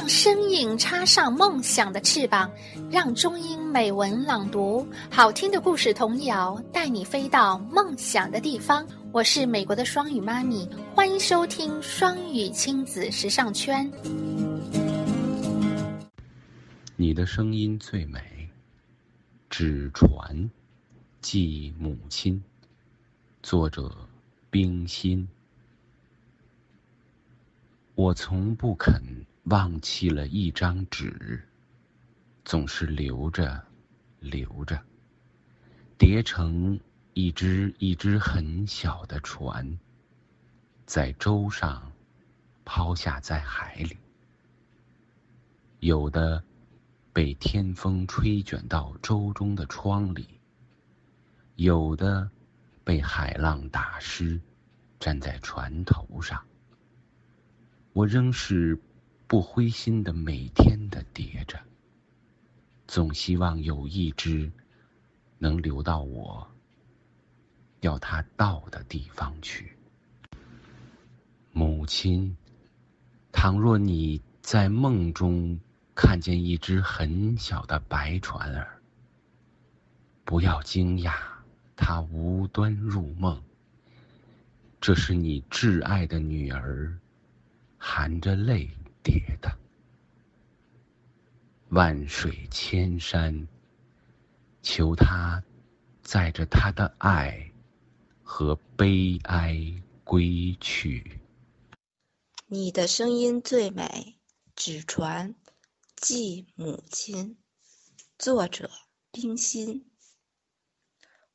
让声音插上梦想的翅膀，让中英美文朗读好听的故事童谣，带你飞到梦想的地方。我是美国的双语妈咪，欢迎收听双语亲子时尚圈。你的声音最美，纸船寄母亲。作者：冰心。我从不肯忘弃了一张纸，总是留着，留着，叠成。一只一只很小的船，在舟上抛下在海里，有的被天风吹卷到舟中的窗里，有的被海浪打湿，粘在船头上。我仍是不灰心的，每天的叠着，总希望有一只能留到我。要它到的地方去。母亲，倘若你在梦中看见一只很小的白船儿，不要惊讶，它无端入梦。这是你挚爱的女儿，含着泪叠的。万水千山，求他载着他的爱。和悲哀归去。你的声音最美，纸船寄母亲。作者：冰心。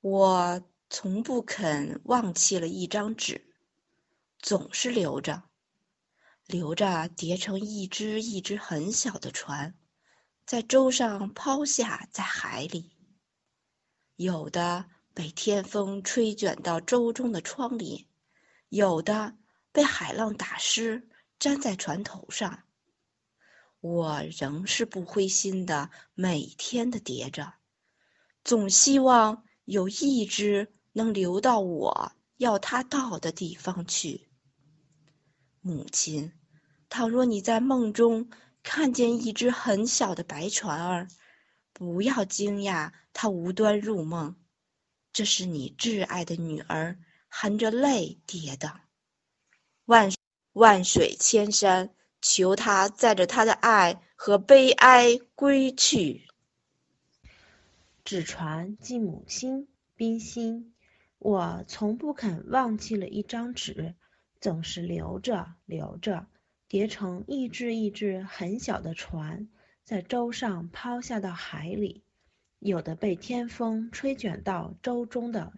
我从不肯忘弃了一张纸，总是留着，留着叠成一只一只很小的船，在舟上抛下，在海里。有的。被天风吹卷到舟中的窗里，有的被海浪打湿，粘在船头上。我仍是不灰心的，每天的叠着，总希望有一只能流到我要它到的地方去。母亲，倘若你在梦中看见一只很小的白船儿，不要惊讶，它无端入梦。这是你挚爱的女儿含着泪叠的，万万水千山，求他载着他的爱和悲哀归去。纸船寄母亲，冰心。我从不肯忘记了一张纸，总是留着留着，叠成一只一只很小的船，在舟上抛下到海里。有的被天风吹卷到舟中的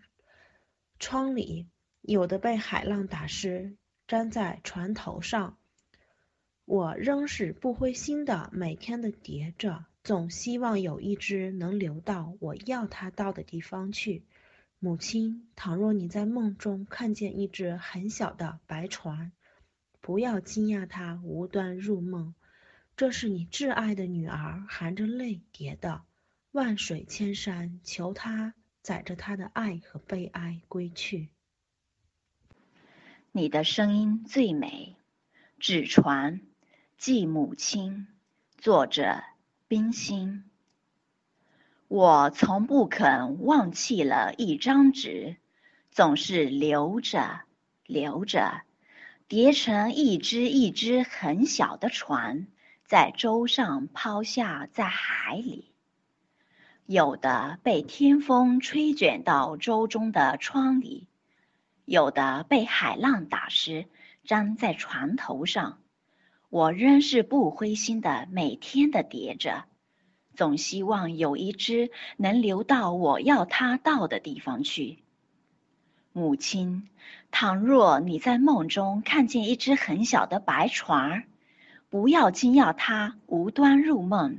窗里，有的被海浪打湿，粘在船头上。我仍是不灰心的，每天的叠着，总希望有一只能流到我要它到的地方去。母亲，倘若你在梦中看见一只很小的白船，不要惊讶它无端入梦，这是你挚爱的女儿含着泪叠的。万水千山，求她载着她的爱和悲哀归去。你的声音最美，纸船寄母亲。作者：冰心。我从不肯忘弃了一张纸，总是留着留着，叠成一只一只很小的船，在舟上抛下，在海里。有的被天风吹卷到舟中的窗里，有的被海浪打湿，粘在船头上。我仍是不灰心的，每天的叠着，总希望有一只能流到我要它到的地方去。母亲，倘若你在梦中看见一只很小的白船儿，不要惊讶它无端入梦。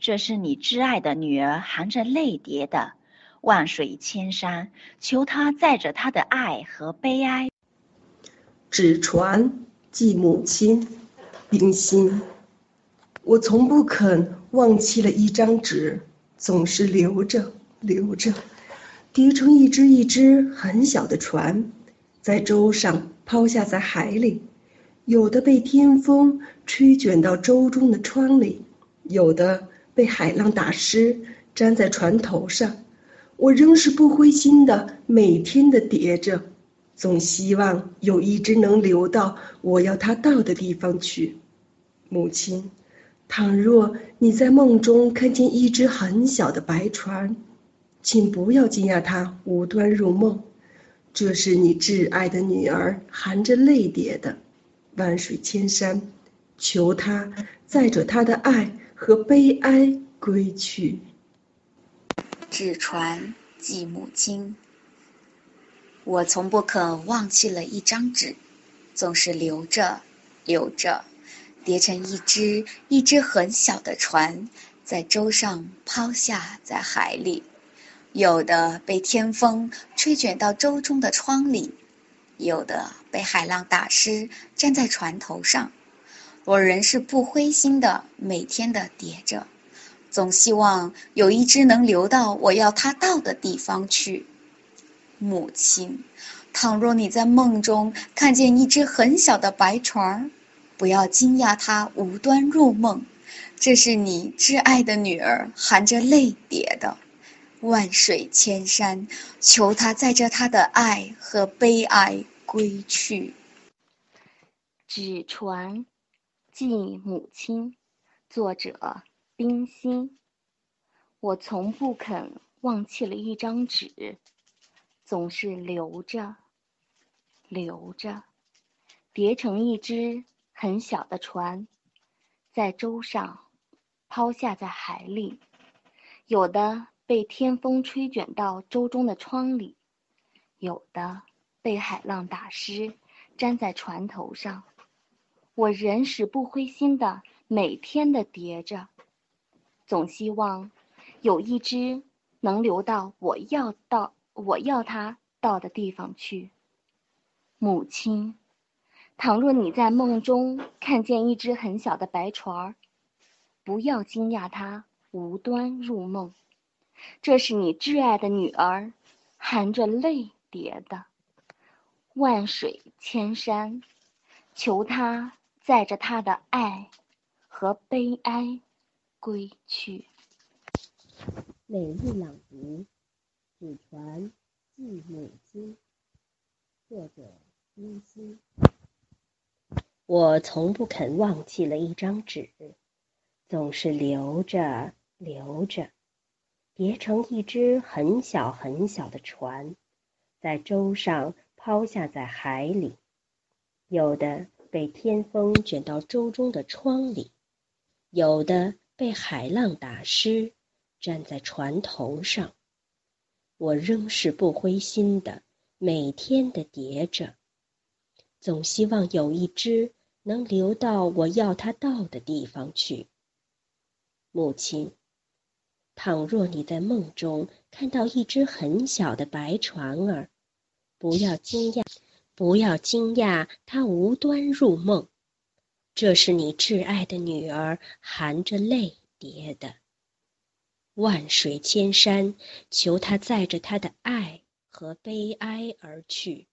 这是你挚爱的女儿含着泪叠的，万水千山，求她载着她的爱和悲哀。纸船寄母亲，冰心。我从不肯忘弃了一张纸，总是留着留着，叠成一只一只很小的船，在舟上抛下在海里。有的被天风吹卷到舟中的窗里，有的被海浪打湿，粘在船头上。我仍是不灰心的，每天的叠着，总希望有一只能流到我要它到的地方去。母亲，倘若你在梦中看见一只很小的白船，请不要惊讶它无端入梦，这是你挚爱的女儿含着泪叠的。万水千山，求他载着他的爱和悲哀归去。纸船寄母亲。我从不肯忘记了一张纸，总是留着，留着，叠成一只一只很小的船，在舟上抛下在海里，有的被天风吹卷到舟中的窗里，有的被海浪打湿，站在船头上。我仍是不灰心的，每天的叠着。总希望有一只能流到我要它到的地方去。母亲，倘若你在梦中看见一只很小的白船，不要惊讶他无端入梦，这是你挚爱的女儿含着泪叠的。万水千山，求他载着他的爱和悲哀归去。纸船，寄母亲。作者。冰心，我从不肯忘记了一张纸，总是留着，留着，叠成一只很小的船，在舟上抛下在海里，有的被天风吹卷到舟中的窗里，有的被海浪打湿，粘在船头上。我仍是不灰心的，每天的叠着。总希望有一只能流到我要到我要它到的地方去。母亲，倘若你在梦中看见一只很小的白船儿，不要惊讶它无端入梦，这是你挚爱的女儿含着泪叠的。万水千山，求他载着他的爱和悲哀。归去。每日朗读，祖传寄母亲。作者：冰心。我从不肯忘记了一张纸，总是留着留着，叠成一只很小很小的船，在舟上抛下在海里，有的被天风卷到舟中的窗里，有的。被海浪打湿，站在船头上，我仍是不灰心的，每天的叠着，总希望有一只能流到我要它到的地方去。母亲，倘若你在梦中看到一只很小的白船儿，不要惊讶，不要惊讶，它无端入梦。这是你挚爱的女儿含着泪叠的。万水千山，求他载着他的爱和悲哀而去。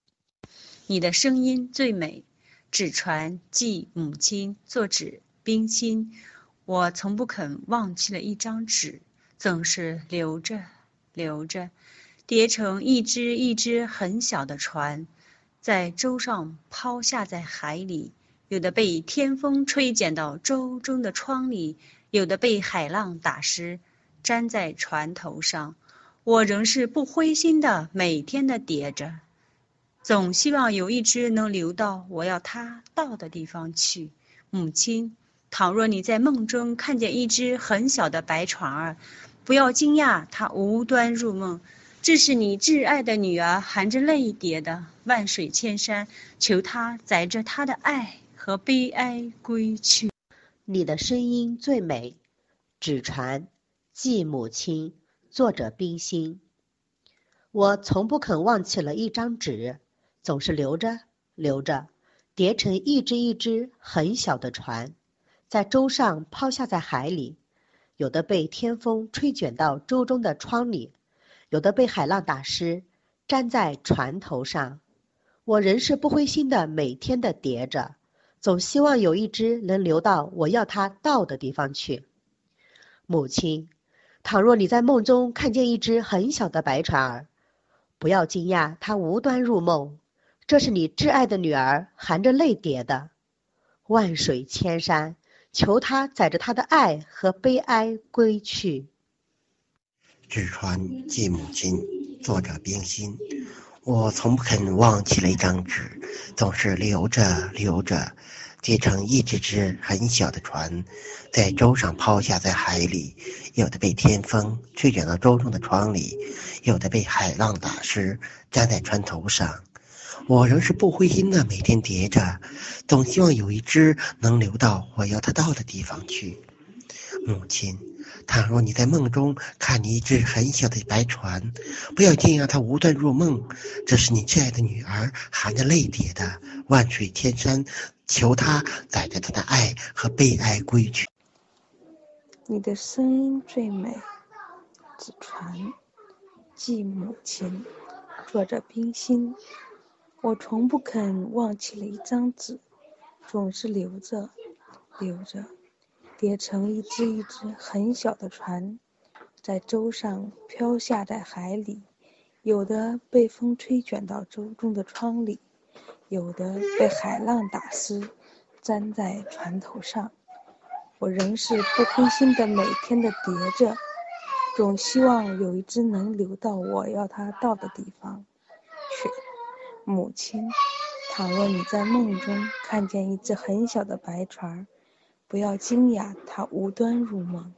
你的声音最美，纸船寄母亲。作者：冰心。我从不肯忘记了一张纸，总是留着，留着，叠成一只一只很小的船，在舟上抛下在海里。有的被天风吹卷到舟中的窗里，有的被海浪打湿，粘在船头上。我仍是不灰心的，每天的叠着，总希望有一只能流到我要它到的地方去。母亲，倘若你在梦中看见一只很小的白船儿，不要惊讶，它无端入梦，这是你挚爱的女儿含着泪叠的。万水千山，求他载着她的爱。和悲哀归去。你的声音最美，纸船寄母亲。作者：冰心。我从不肯忘记了一张纸，总是留着留着，叠成一只一只很小的船，在舟上抛下在海里，有的被天风吹卷到舟中的窗里，有的被海浪打湿，粘在船头上。我仍是不灰心的，每天的叠着。总希望有一只能流到我要它到的地方去。母亲，倘若你在梦中看见一只很小的白船儿，不要惊讶，它无端入梦，这是你挚爱的女儿含着泪叠的。万水千山，求他载着他的爱和悲哀归去。纸船寄母亲，作者冰心。我从不肯忘记了一张纸，总是留着留着，结成一只只很小的船，在舟上抛下在海里，有的被天风吹卷到舟中的窗里，有的被海浪打湿，粘在船头上。我仍是不灰心的，每天叠着，总希望有一只能流到我要它到的地方去。母亲。倘若你在梦中看你一只很小的白船，不要惊讶它无端入梦，这是你挚爱的女儿含着泪叠的。万水千山，求他载着她的爱和悲哀归去。你的声音最美，纸船寄母亲，作者冰心。我从不肯忘记了一张纸，总是留着，留着。叠成一只一只很小的船，在舟上飘下在海里，有的被风吹卷到舟中的窗里，有的被海浪打湿，粘在船头上。我仍是不灰心的，每天的叠着，总希望有一只能流到我要它到的地方。母亲，倘若你在梦中看见一只很小的白船，不要惊讶，它无端入梦，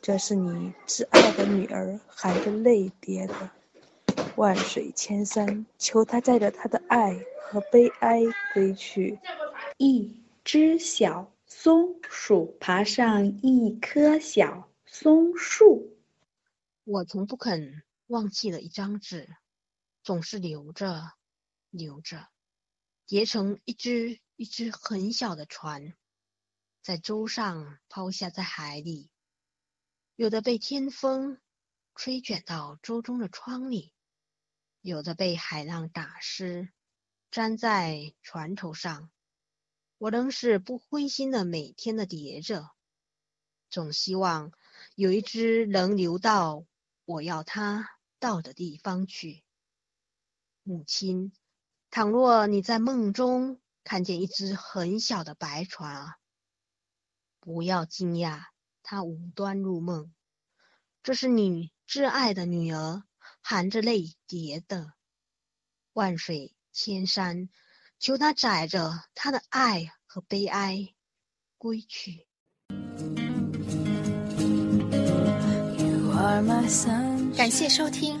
这是你挚爱的女儿含着泪叠的。万水千山，求他载着他的爱和悲哀归去。一只小松鼠爬上一棵小松树。我从不肯忘记了一张纸，总是留着，留着，叠成一只一只很小的船。在舟上抛下，在海里，有的被天风吹卷到舟中的窗里，有的被海浪打湿，粘在船头上。我仍是不灰心的，每天的叠着，总希望有一只能流到我要它到的地方去。母亲，倘若你在梦中看见一只很小的白船啊！不要惊讶，它无端入梦，这是你挚爱的女儿含着泪叠的。万水千山，求他载着他的爱和悲哀归去。感谢收听。